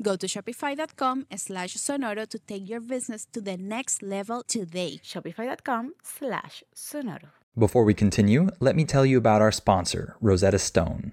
Go to shopify.com slash sonoro to take your business to the next level today. Shopify.com slash sonoro. Before we continue, let me tell you about our sponsor, Rosetta Stone.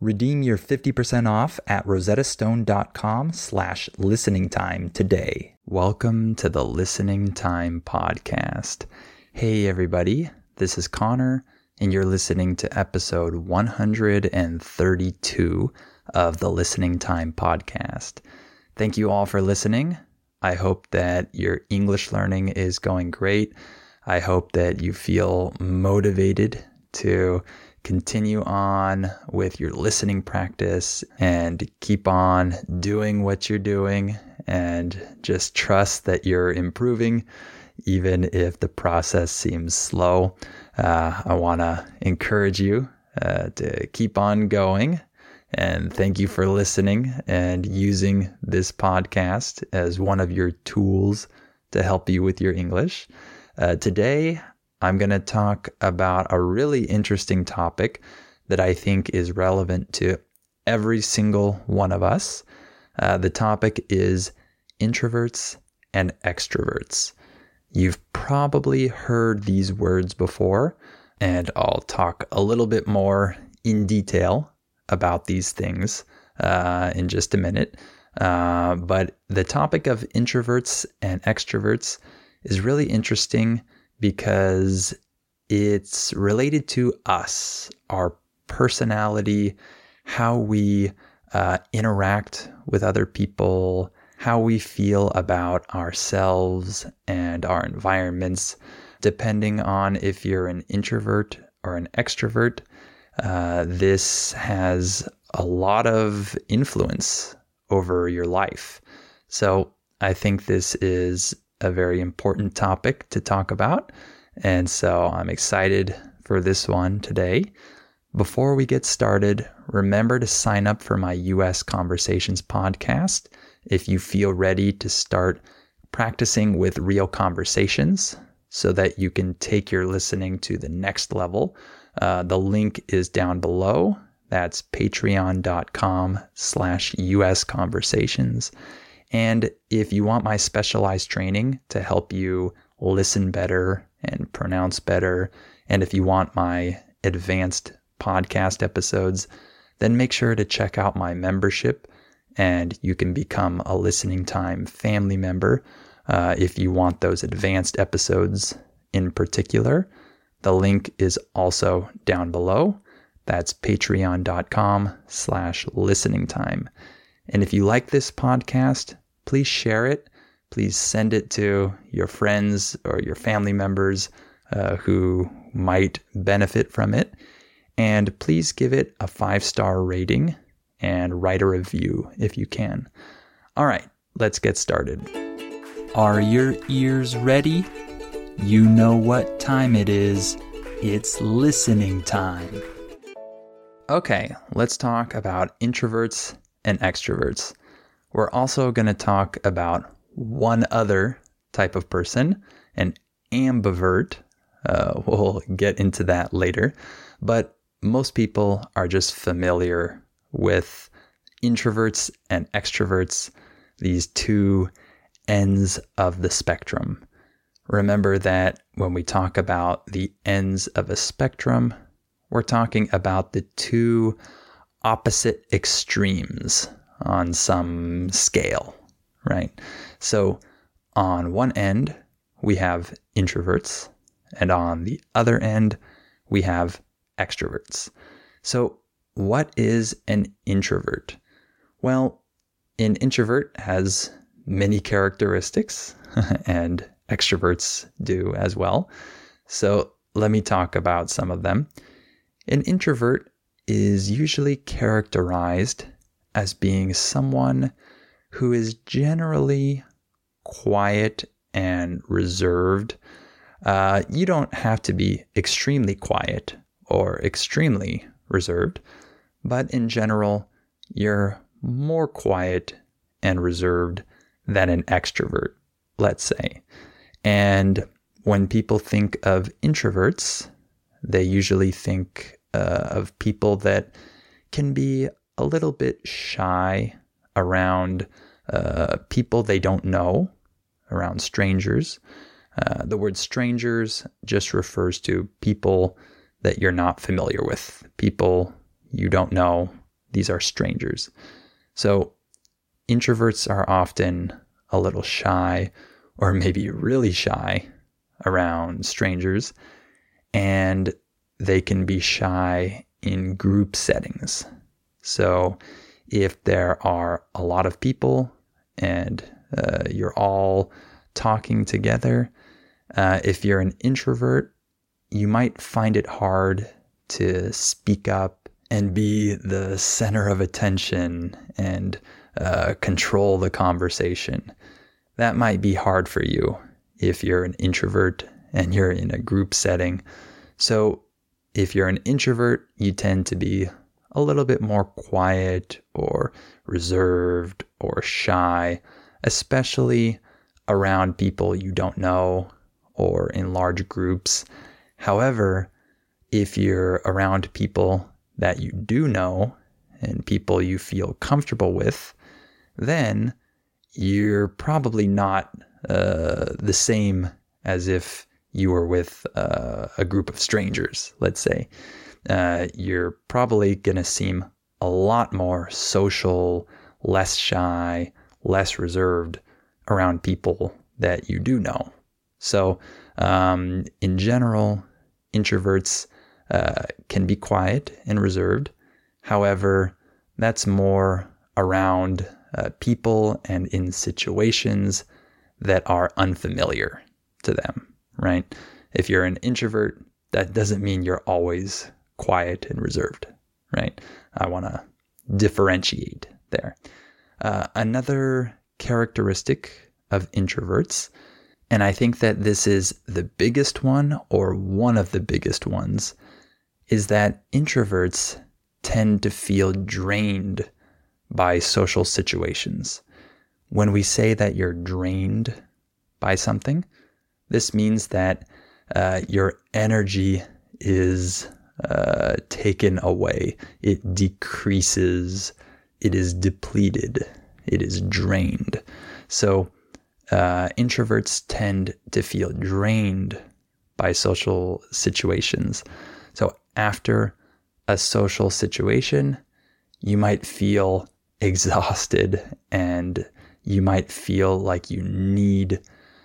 Redeem your 50% off at rosettastone.com slash listening time today. Welcome to the Listening Time Podcast. Hey everybody, this is Connor, and you're listening to episode 132 of the Listening Time Podcast. Thank you all for listening. I hope that your English learning is going great. I hope that you feel motivated to continue on with your listening practice and keep on doing what you're doing and just trust that you're improving even if the process seems slow. Uh, I want to encourage you uh, to keep on going. And thank you for listening and using this podcast as one of your tools to help you with your English. Uh, today, I'm going to talk about a really interesting topic that I think is relevant to every single one of us. Uh, the topic is introverts and extroverts. You've probably heard these words before, and I'll talk a little bit more in detail about these things uh, in just a minute. Uh, but the topic of introverts and extroverts is really interesting because it's related to us, our personality, how we uh, interact with other people, how we feel about ourselves and our environments, depending on if you're an introvert or an extrovert. Uh, this has a lot of influence over your life. So I think this is a very important topic to talk about. And so I'm excited for this one today. Before we get started, remember to sign up for my US Conversations podcast if you feel ready to start practicing with real conversations so that you can take your listening to the next level. Uh, the link is down below. That's patreon.com slash US Conversations. And if you want my specialized training to help you listen better and pronounce better, and if you want my advanced podcast episodes then make sure to check out my membership and you can become a listening time family member uh, if you want those advanced episodes in particular. The link is also down below. That's patreon.com slash listening time. And if you like this podcast, please share it. Please send it to your friends or your family members uh, who might benefit from it. And please give it a five star rating and write a review if you can. All right, let's get started. Are your ears ready? You know what time it is. It's listening time. Okay, let's talk about introverts and extroverts. We're also going to talk about one other type of person, an ambivert. Uh, we'll get into that later. But most people are just familiar with introverts and extroverts, these two ends of the spectrum. Remember that when we talk about the ends of a spectrum, we're talking about the two opposite extremes on some scale, right? So on one end, we have introverts, and on the other end, we have extroverts. So, what is an introvert? Well, an introvert has many characteristics, and extroverts do as well. So, let me talk about some of them. An introvert is usually characterized as being someone who is generally quiet and reserved. Uh, you don't have to be extremely quiet or extremely reserved, but in general, you're more quiet and reserved than an extrovert, let's say. And when people think of introverts, they usually think uh, of people that can be a little bit shy around uh, people they don't know, around strangers. Uh, the word strangers just refers to people that you're not familiar with, people you don't know. These are strangers. So introverts are often a little shy or maybe really shy around strangers. And they can be shy in group settings. So, if there are a lot of people and uh, you're all talking together, uh, if you're an introvert, you might find it hard to speak up and be the center of attention and uh, control the conversation. That might be hard for you if you're an introvert and you're in a group setting. So, if you're an introvert, you tend to be a little bit more quiet or reserved or shy, especially around people you don't know or in large groups. However, if you're around people that you do know and people you feel comfortable with, then you're probably not uh, the same as if you were with uh, a group of strangers, let's say, uh, you're probably going to seem a lot more social, less shy, less reserved around people that you do know. So, um, in general, introverts uh, can be quiet and reserved. However, that's more around uh, people and in situations that are unfamiliar to them right? If you're an introvert, that doesn't mean you're always quiet and reserved, right? I want to differentiate there. Uh, another characteristic of introverts, and I think that this is the biggest one or one of the biggest ones, is that introverts tend to feel drained by social situations. When we say that you're drained by something, this means that uh, your energy is uh, taken away, it decreases, it is depleted, it is drained. So, uh, introverts tend to feel drained by social situations. So, after a social situation, you might feel exhausted and you might feel like you need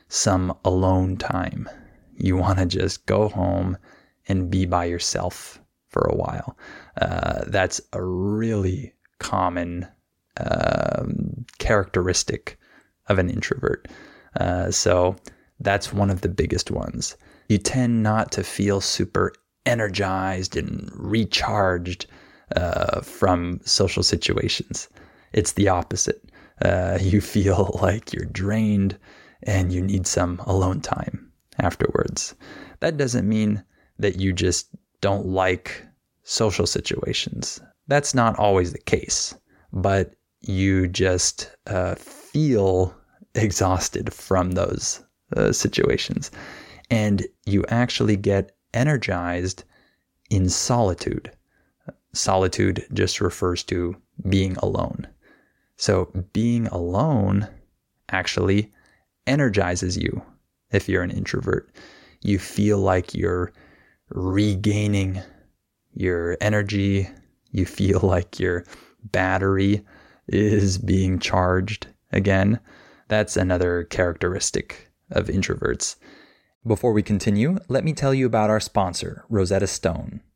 some alone time. You want to just go home and be by yourself for a while. Uh, that's a really common um, characteristic of an introvert. Uh, so that's one of the biggest ones. You tend not to feel super energized and recharged uh, from social situations. It's the opposite. Uh, you feel like you're drained and you need some alone time afterwards. That doesn't mean that you just don't like social situations. That's not always the case, but you just uh, feel exhausted from those uh, situations. And you actually get energized in solitude. Solitude just refers to being alone. So being alone actually energizes you if you're an introvert. You feel like you're regaining your energy. You feel like your battery is being charged again. That's another characteristic of introverts. Before we continue, let me tell you about our sponsor, Rosetta Stone.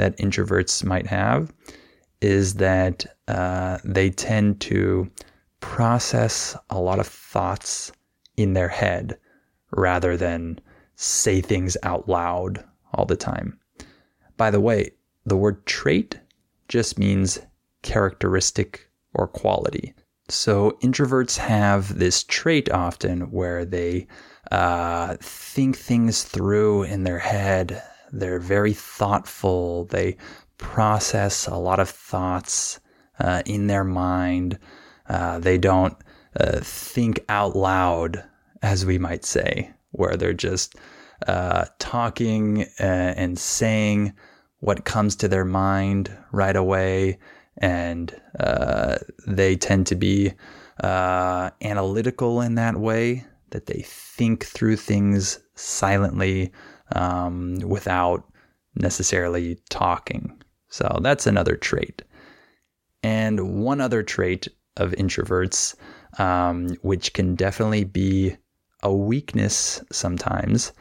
that introverts might have is that uh, they tend to process a lot of thoughts in their head rather than say things out loud all the time. By the way, the word trait just means characteristic or quality. So introverts have this trait often where they uh, think things through in their head they're very thoughtful. They process a lot of thoughts uh, in their mind. Uh, they don't uh, think out loud, as we might say, where they're just uh, talking uh, and saying what comes to their mind right away. And uh, they tend to be analytical in that way, that they think through things silently um, without necessarily talking. So that's another trait. And one other trait of introverts, um, which can definitely be a weakness sometimes,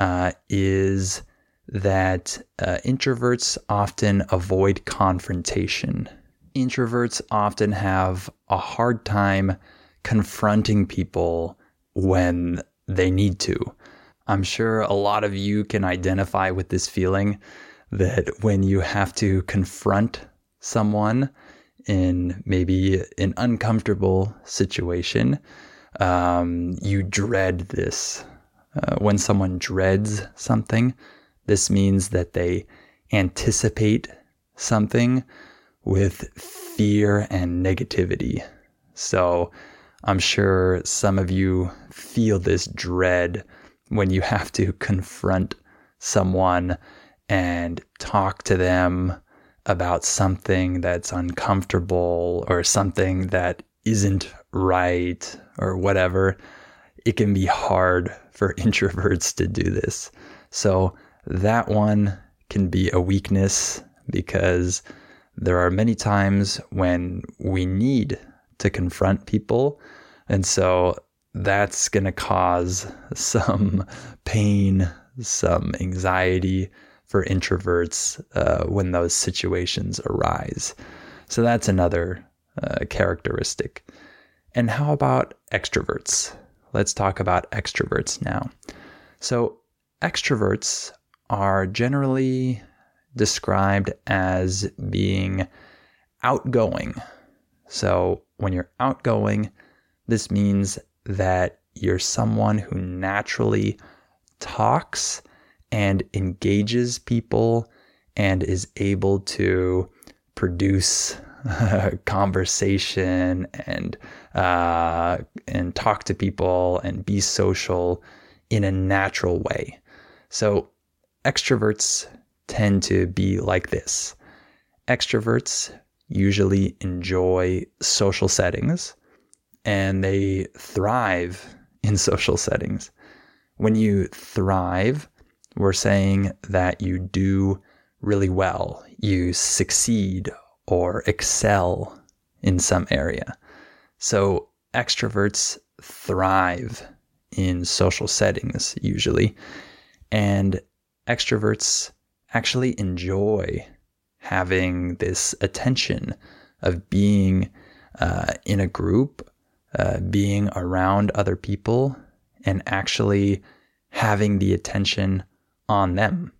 uh, is that uh, introverts often avoid confrontation. Introverts often have a hard time confronting people when they need to. I'm sure a lot of you can identify with this feeling that when you have to confront someone in maybe an uncomfortable situation, um, you dread this. Uh, when someone dreads something, this means that they anticipate something with fear and negativity. So I'm sure some of you feel this dread when you have to confront someone and talk to them about something that's uncomfortable or something that isn't right or whatever, it can be hard for introverts to do this. So that one can be a weakness because there are many times when we need to confront people. And so that's going to cause some pain, some anxiety for introverts uh, when those situations arise. So that's another uh, characteristic. And how about extroverts? Let's talk about extroverts now. So, extroverts are generally described as being outgoing. So, when you're outgoing, this means that you're someone who naturally talks and engages people and is able to produce conversation and uh, and talk to people and be social in a natural way. So extroverts tend to be like this. Extroverts usually enjoy social settings and they thrive in social settings. When you thrive, we're saying that you do really well, you succeed or excel in some area. So extroverts thrive in social settings usually, and extroverts actually enjoy having this attention of being uh, in a group, uh, being around other people, and actually having the attention on them.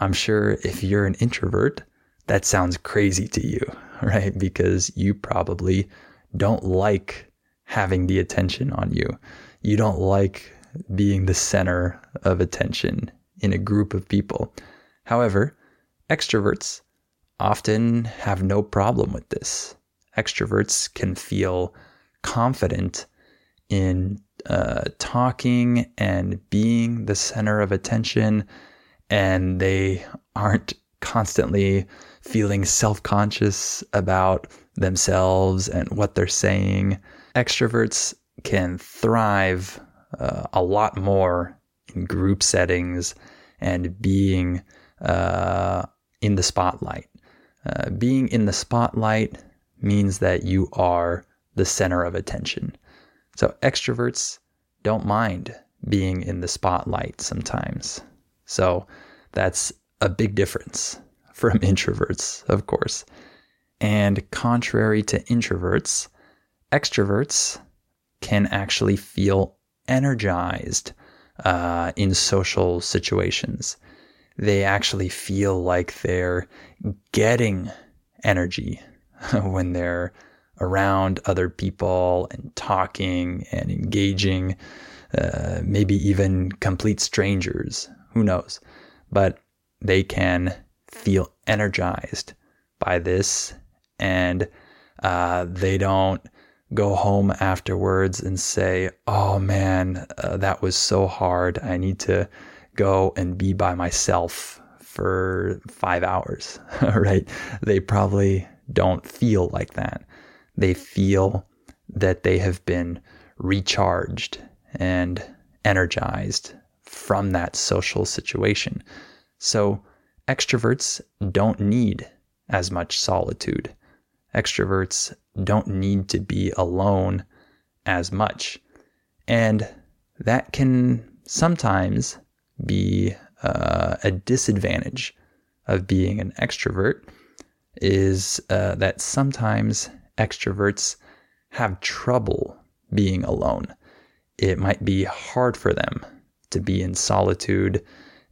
I'm sure if you're an introvert, that sounds crazy to you, right? Because you probably don't like having the attention on you. You don't like being the center of attention in a group of people. However, extroverts often have no problem with this. Extroverts can feel confident in uh, talking and being the center of attention, and they aren't constantly feeling self conscious about themselves and what they're saying. Extroverts can thrive uh, a lot more in group settings and being uh, in the spotlight. Uh, being in the spotlight means that you are the center of attention. So extroverts don't mind being in the spotlight sometimes. So that's a big difference from introverts, of course. And contrary to introverts, extroverts can actually feel energized uh, in social situations. They actually feel like they're getting energy when they're around other people and talking and engaging, uh, maybe even complete strangers. Who knows? But they can feel energized by this and uh, they don't go home afterwards and say, Oh man, uh, that was so hard. I need to go and be by myself for five hours, right? They probably don't feel like that. They feel that they have been recharged and energized from that social situation. So extroverts don't need as much solitude. Extroverts don't need to be alone as much. And that can sometimes be uh, a disadvantage of being an extrovert is uh, that sometimes extroverts have trouble being alone. It might be hard for them to be in solitude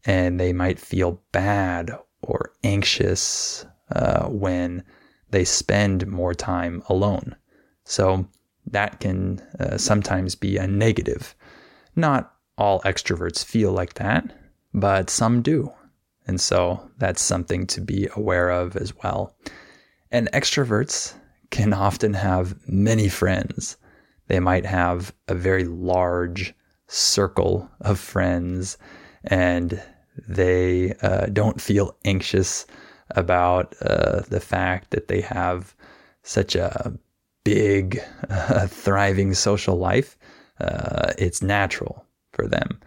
and they might feel bad or anxious uh, when they spend more time alone. So that can uh, sometimes be a negative. Not all extroverts feel like that, but some do. And so that's something to be aware of as well. And extroverts can often have many friends. They might have a very large circle of friends and They uh, don't feel anxious about uh, the fact that they have such a big, uh, thriving social life. Uh, it's natural for them.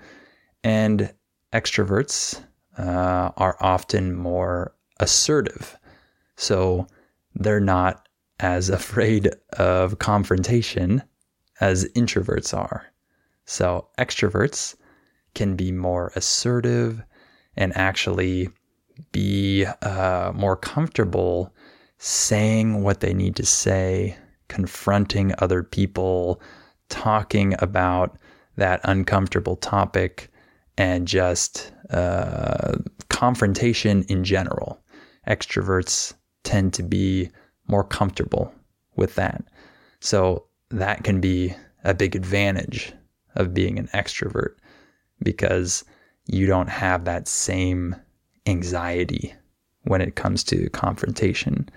And extroverts uh, are often more assertive. So they're not as afraid of confrontation as introverts are. So extroverts can be more assertive and actually be uh, more comfortable saying what they need to say, confronting other people, talking about that uncomfortable topic, and just uh, confrontation in general. Extroverts tend to be more comfortable with that. So that can be a big advantage of being an extrovert because you don't have that same anxiety when it comes to confrontation.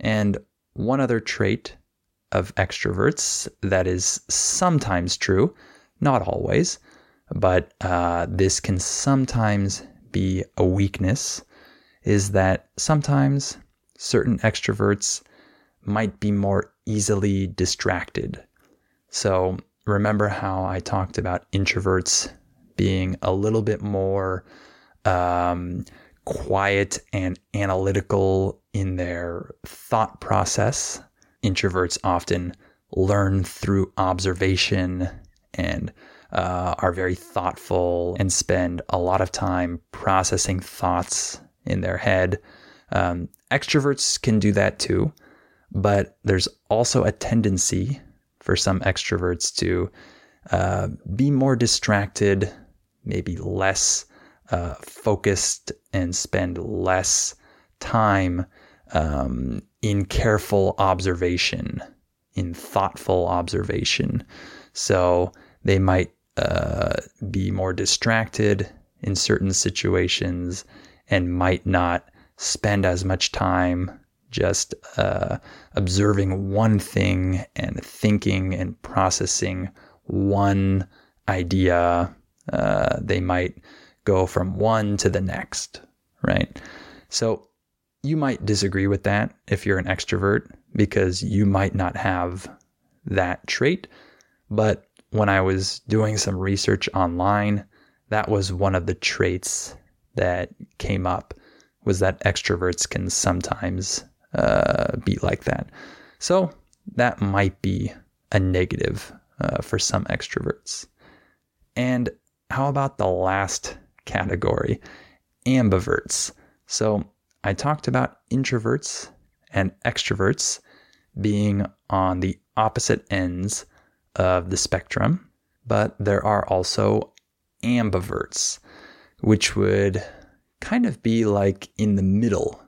And one other trait of extroverts that is sometimes true, not always, but uh, this can sometimes be a weakness, is that sometimes certain extroverts might be more easily distracted. So remember how I talked about introverts being a little bit more um, quiet and analytical in their thought process. Introverts often learn through observation and uh, are very thoughtful and spend a lot of time processing thoughts in their head. Um, extroverts can do that too, but there's also a tendency for some extroverts to uh, be more distracted, maybe less uh, focused, and spend less time um, in careful observation, in thoughtful observation. So they might uh, be more distracted in certain situations and might not spend as much time just uh, observing one thing and thinking and processing one idea. Uh, they might go from one to the next, right? So you might disagree with that if you're an extrovert because you might not have that trait. But when I was doing some research online, that was one of the traits that came up was that extroverts can sometimes uh, be like that. So that might be a negative uh, for some extroverts. And how about the last category, ambiverts? So I talked about introverts and extroverts being on the opposite ends of the spectrum, but there are also ambiverts, which would kind of be like in the middle.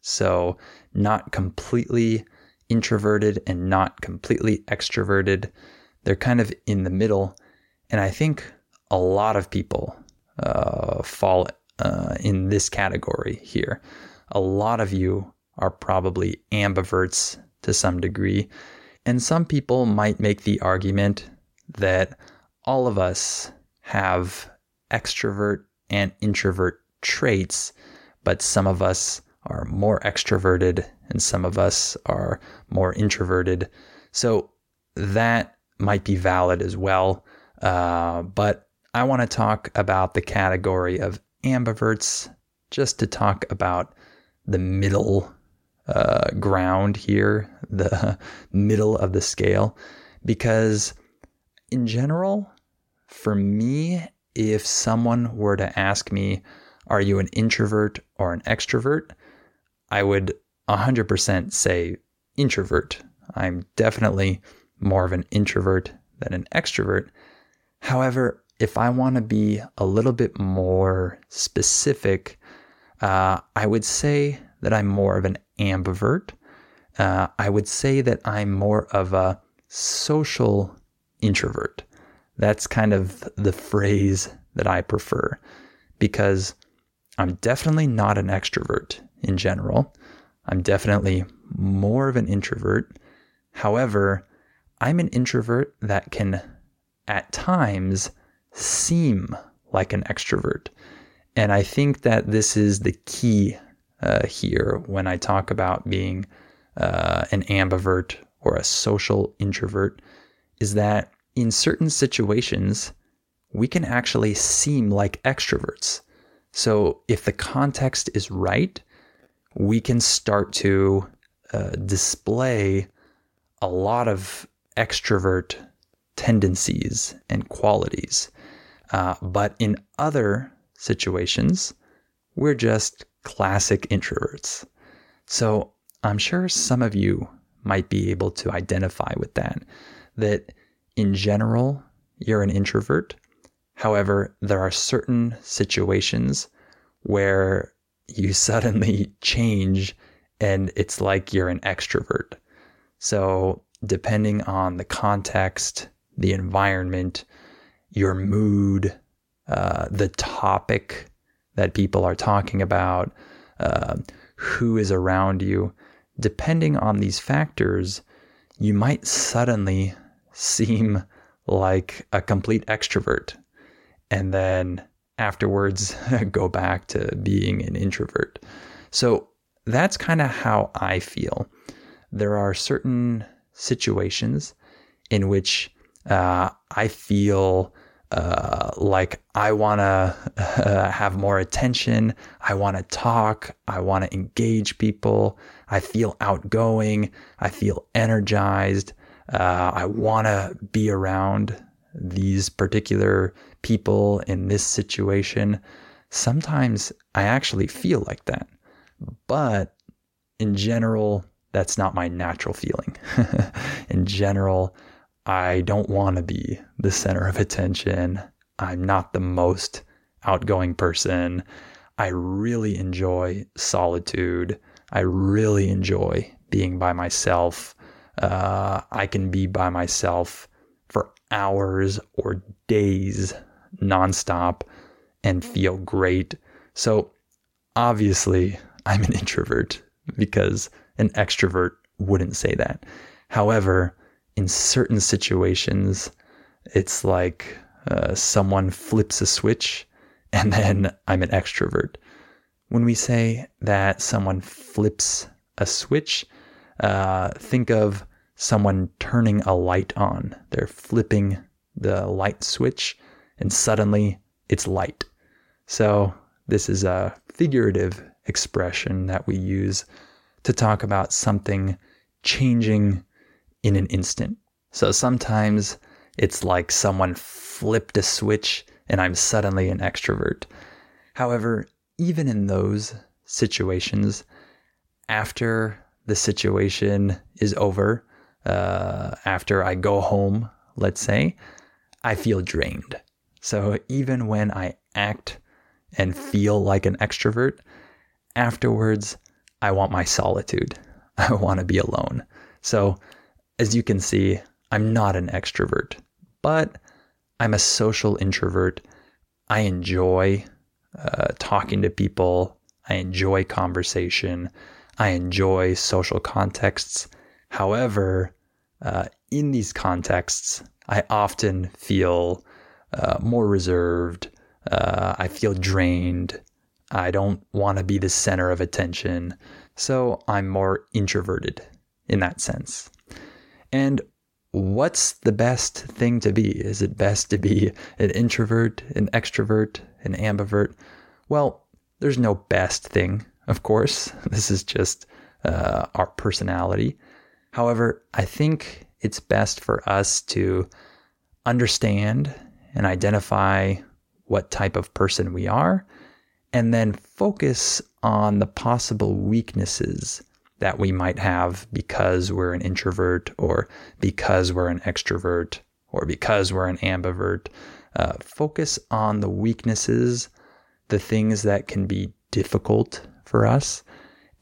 So, not completely introverted and not completely extroverted. They're kind of in the middle. And I think a lot of people uh, fall uh, in this category here. A lot of you are probably ambiverts to some degree. And some people might make the argument that all of us have extrovert and introvert traits, but some of us are more extroverted and some of us are more introverted. So that might be valid as well. Uh, but I want to talk about the category of ambiverts just to talk about the middle uh, ground here, the middle of the scale, because in general, for me, if someone were to ask me, Are you an introvert or an extrovert? I would 100% say introvert. I'm definitely more of an introvert than an extrovert. However, if I want to be a little bit more specific, uh, I would say that I'm more of an ambivert. Uh, I would say that I'm more of a social introvert. That's kind of the phrase that I prefer because I'm definitely not an extrovert in general. I'm definitely more of an introvert. However, I'm an introvert that can at times seem like an extrovert. And I think that this is the key uh, here when I talk about being uh, an ambivert or a social introvert is that in certain situations, we can actually seem like extroverts. So if the context is right, we can start to uh, display a lot of extrovert tendencies and qualities. Uh, but in other situations, we're just classic introverts. So I'm sure some of you might be able to identify with that, that in general, you're an introvert. However, there are certain situations where you suddenly change and it's like you're an extrovert. So, depending on the context, the environment, your mood, uh, the topic that people are talking about, uh, who is around you, depending on these factors, you might suddenly seem like a complete extrovert and then afterwards go back to being an introvert. So that's kind of how I feel. There are certain situations in which uh, I feel uh, like I want to uh, have more attention. I want to talk. I want to engage people. I feel outgoing. I feel energized. Uh, I want to be around these particular people in this situation. Sometimes I actually feel like that. But in general, that's not my natural feeling. in general, I don't want to be the center of attention. I'm not the most outgoing person. I really enjoy solitude. I really enjoy being by myself. Uh, I can be by myself hours or days nonstop and feel great. So, obviously, I'm an introvert because an extrovert wouldn't say that. However, in certain situations, it's like uh, someone flips a switch and then I'm an extrovert. When we say that someone flips a switch, uh, think of someone turning a light on. They're flipping the light switch and suddenly it's light. So, this is a figurative expression that we use to talk about something changing in an instant. So sometimes it's like someone flipped a switch and I'm suddenly an extrovert. However, even in those situations, after the situation is over, uh, after I go home, let's say, I feel drained. So even when I act and feel like an extrovert, afterwards, I want my solitude. I want to be alone. So as you can see, I'm not an extrovert, but I'm a social introvert. I enjoy uh, talking to people. I enjoy conversation. I enjoy social contexts. However, uh, in these contexts, I often feel uh, more reserved. Uh, I feel drained. I don't want to be the center of attention. So I'm more introverted in that sense. And what's the best thing to be? Is it best to be an introvert, an extrovert, an ambivert? Well, there's no best thing, of course. This is just uh, our personality. However, I think it's best for us to understand and identify what type of person we are, and then focus on the possible weaknesses that we might have because we're an introvert or because we're an extrovert or because we're an ambivert. Uh, focus on the weaknesses, the things that can be difficult for us,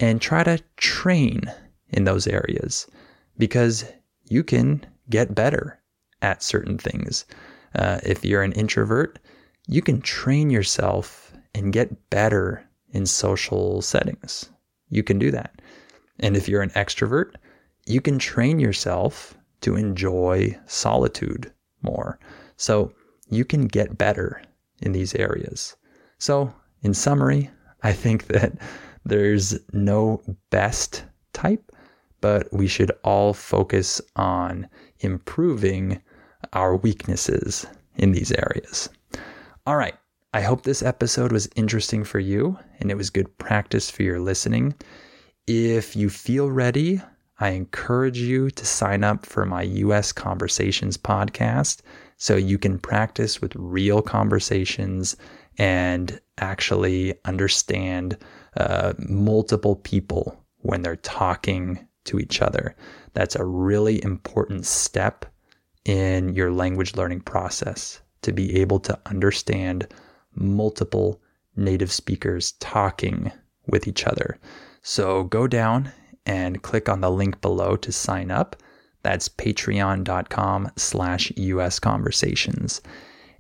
and try to train in those areas because you can get better at certain things. Uh, if you're an introvert, you can train yourself and get better in social settings. You can do that. And if you're an extrovert, you can train yourself to enjoy solitude more. So you can get better in these areas. So, in summary, I think that there's no best type, but we should all focus on improving our weaknesses in these areas. All right. I hope this episode was interesting for you and it was good practice for your listening. If you feel ready, I encourage you to sign up for my US Conversations podcast so you can practice with real conversations and actually understand uh, multiple people when they're talking to each other. That's a really important step in your language learning process to be able to understand multiple native speakers talking with each other. So go down and click on the link below to sign up. That's patreon.com slash US conversations.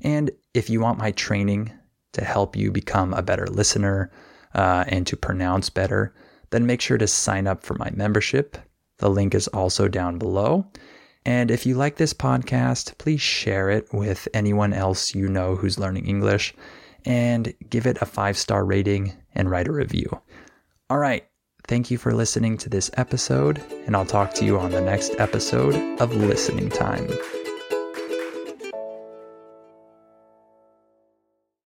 And if you want my training to help you become a better listener uh, and to pronounce better, then make sure to sign up for my membership. The link is also down below. And if you like this podcast, please share it with anyone else you know who's learning English and give it a five star rating and write a review. All right. Thank you for listening to this episode, and I'll talk to you on the next episode of Listening Time.